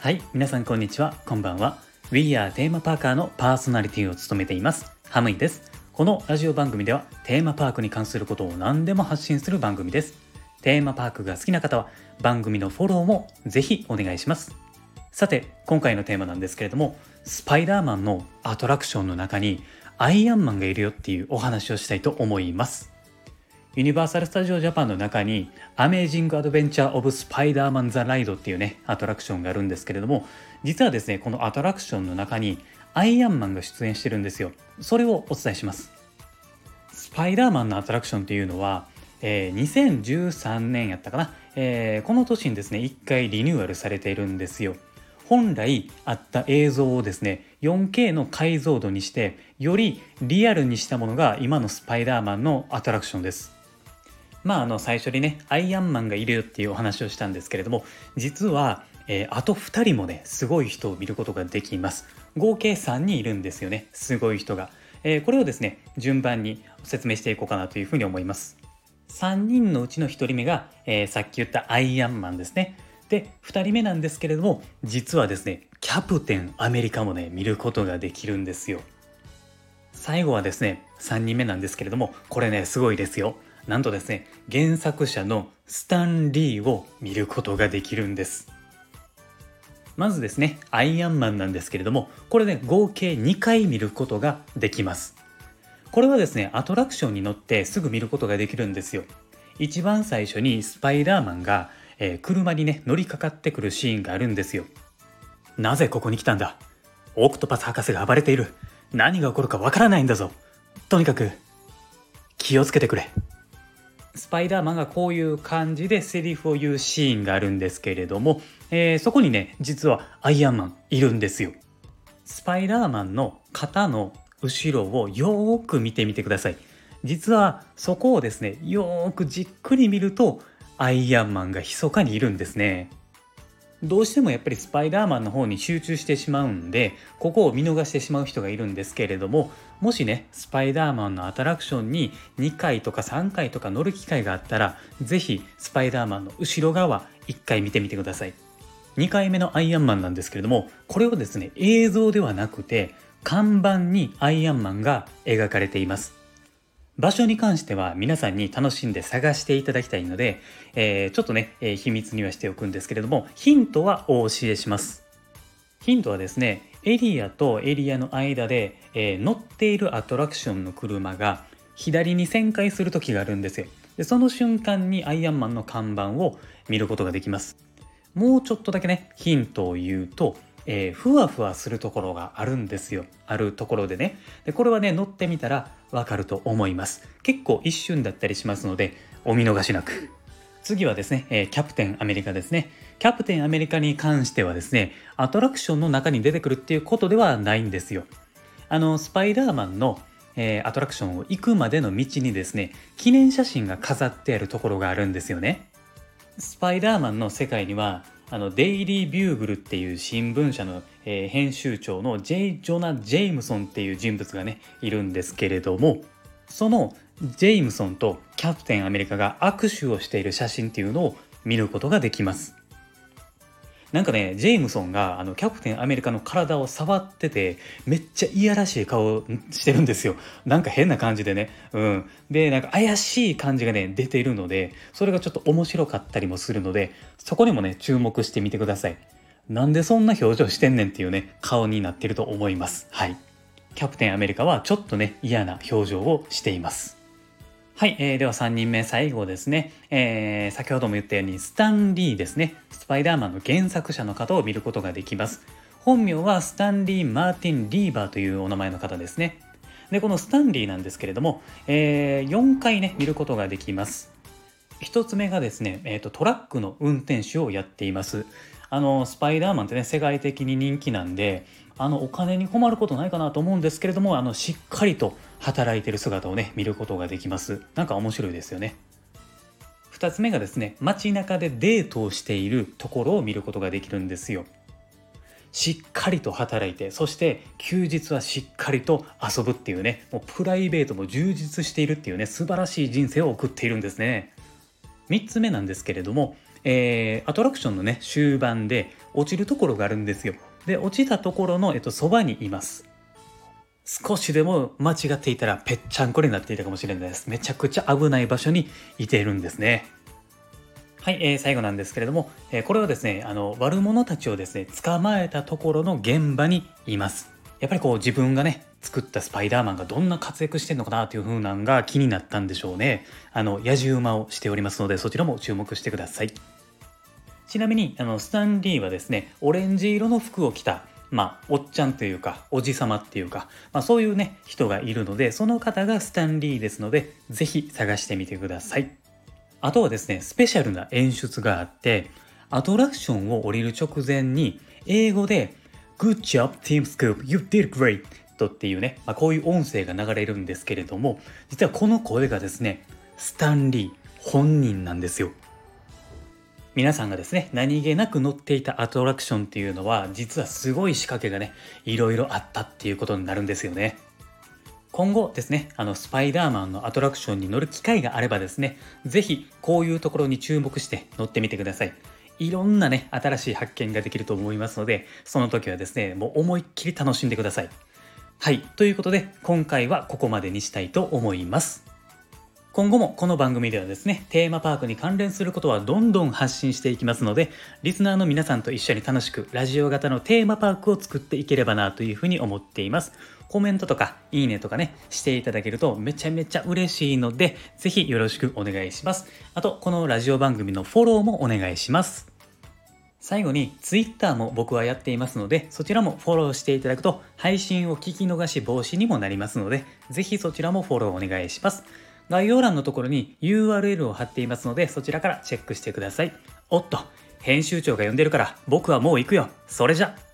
はい皆さんこんにちは。こんばんは。We are テーマパーカーのパーソナリティを務めています。ハムイです。このラジオ番組ではテーマパークに関することを何でも発信する番組です。テーマパークが好きな方は番組のフォローもぜひお願いします。さて今回のテーマなんですけれどもスパイダーマンのアトラクションの中にアイアンマンがいるよっていうお話をしたいと思います。ユニバーサル・スタジオ・ジャパンの中にアメージング・アドベンチャー・オブ・スパイダーマン・ザ・ライドっていうねアトラクションがあるんですけれども実はですねこのアトラクションの中にアイアンマンが出演してるんですよ。それをお伝えします。スパイダーマンのアトラクションっていうのは、えー、2013年やったかな、えー、この年にですね1回リニューアルされているんですよ。本来あった映像をですね 4K の解像度にしてよりリアルにしたものが今のスパイダーマンのアトラクションです。まああの最初にねアイアンマンがいるよっていうお話をしたんですけれども実は、えー、あと2人もねすごい人を見ることができます。合計3人いるんですよねすごい人が、えー、これをですね順番に説明していこうかなというふうに思います。3人のうちの1人目が、えー、さっき言ったアイアンマンですね。で2人目なんですけれども実はですねキャプテンアメリカもね見ることができるんですよ。最後はですね3人目なんですけれどもこれねすごいですよ。なんとですね原作者のスタンリーを見ることができるんです。まずですねアイアンマンなんですけれどもこれね合計2回見ることができます。これはですねアトラクションに乗ってすぐ見ることができるんですよ。一番最初にスパイダーマンが、えー、車にね乗りかかってくるシーンがあるんですよ。なぜここに来たんだ？オクトパス博士が暴れている。何が起こるかわからないんだぞ。とにかく気をつけてくれ。スパイダーマンがこういう感じでセリフを言うシーンがあるんですけれども、えー、そこにね実はアイアンマンいるんですよ。スパイダーマンの肩の後ろをよーく見てみてください。実はそこをですねよーくじっくり見るとアイアンマンが密かにいるんですね。どうしてもやっぱりスパイダーマンの方に集中してしまうんでここを見逃してしまう人がいるんですけれどももしねスパイダーマンのアトラクションに2回とか3回とか乗る機会があったら是非スパイダーマンの後ろ側1回見てみてください。2回目のアイアンマンなんですけれどもこれをですね映像ではなくて看板にアイアンマンが描かれています。場所に関しては皆さんに楽しんで探していただきたいので、えー、ちょっとね、えー、秘密にはしておくんですけれども、ヒントはお教えします。ヒントはですね、エリアとエリアの間で、えー、乗っているアトラクションの車が左に旋回する時があるんですよ。でその瞬間にアイアンマンの看板を見ることができます。もうちょっとだけね、ヒントを言うと、えー、ふわふわするところがあるんですよ。あるところでね。で、これはね、乗ってみたらわかると思います。結構一瞬だったりしますので、お見逃しなく。次はですね、えー、キャプテンアメリカですね。キャプテンアメリカに関してはですね、アトラクションの中に出てくるっていうことではないんですよ。あの、スパイダーマンの、えー、アトラクションを行くまでの道にですね、記念写真が飾ってあるところがあるんですよね。スパイダーマンの世界にはあのデイリー・ビューグルっていう新聞社の、えー、編集長のジェイ・ジョナ・ジェイムソンっていう人物がねいるんですけれどもそのジェイムソンとキャプテンアメリカが握手をしている写真っていうのを見ることができます。なんかねジェイムソンがあのキャプテンアメリカの体を触っててめっちゃいやらしい顔してるんですよ。なんか変な感じでね。うん。でなんか怪しい感じがね出ているのでそれがちょっと面白かったりもするのでそこにもね注目してみてください。なんでそんな表情してんねんっていうね顔になってると思います。はい。キャプテンアメリカはちょっとね嫌な表情をしています。はい、えー、では3人目最後ですね、えー、先ほども言ったようにスタンリーですね。スパイダーマンの原作者の方を見ることができます。本名はスタンリー・マーティン・リーバーというお名前の方ですね。でこのスタンリーなんですけれども、えー、4回ね見ることができます。1つ目がですね、えーと、トラックの運転手をやっています。あのスパイダーマンってね世界的に人気なんであのお金に困ることないかなと思うんですけれどもあのしっかりと働いてる姿をね見ることができます。なんか面白いですよね。2つ目がですね街中でデートをしているところを見ることができるんですよ。しっかりと働いてそして休日はしっかりと遊ぶっていうねもうプライベートも充実しているっていうね素晴らしい人生を送っているんですね。3つ目なんですけれども、えー、アトラクションのね終盤で落ちるところがあるんですよ。で落ちたところの、えっと、そばにいます。少しでも間違っていたらぺっちゃんこになっていたかもしれないです。めちゃくちゃ危ない場所にいているんですね。はい、えー、最後なんですけれども、えー、これはですねあの悪者たちをですね捕まえたところの現場にいます。やっぱりこう自分がね作ったスパイダーマンがどんな活躍してんのかなという風なんが気になったんでしょうねあの野獣馬をしておりますのでそちらも注目してくださいちなみにあのスタンリーはですねオレンジ色の服を着たまあ、おっちゃんというか、おじさまっていうか、まあ、そういうね、人がいるので、その方がスタンリーですので、ぜひ探してみてください。あとはですね、スペシャルな演出があって、アトラクションを降りる直前に、英語で、Good job, Team Scoop, you did great! とっていうね、まあ、こういう音声が流れるんですけれども、実はこの声がですね、スタンリー本人なんですよ。皆さんがですね何気なく乗っていたアトラクションっていうのは実はすごい仕掛けがねいろいろあったっていうことになるんですよね今後ですねあのスパイダーマンのアトラクションに乗る機会があればですね是非こういうところに注目して乗ってみてくださいいろんなね新しい発見ができると思いますのでその時はですねもう思いっきり楽しんでくださいはいということで今回はここまでにしたいと思います今後もこの番組ではですね、テーマパークに関連することはどんどん発信していきますので、リスナーの皆さんと一緒に楽しくラジオ型のテーマパークを作っていければなというふうに思っています。コメントとかいいねとかね、していただけるとめちゃめちゃ嬉しいので、ぜひよろしくお願いします。あと、このラジオ番組のフォローもお願いします。最後に Twitter も僕はやっていますので、そちらもフォローしていただくと配信を聞き逃し防止にもなりますので、ぜひそちらもフォローお願いします。概要欄のところに URL を貼っていますのでそちらからチェックしてください。おっと、編集長が呼んでるから僕はもう行くよ。それじゃ。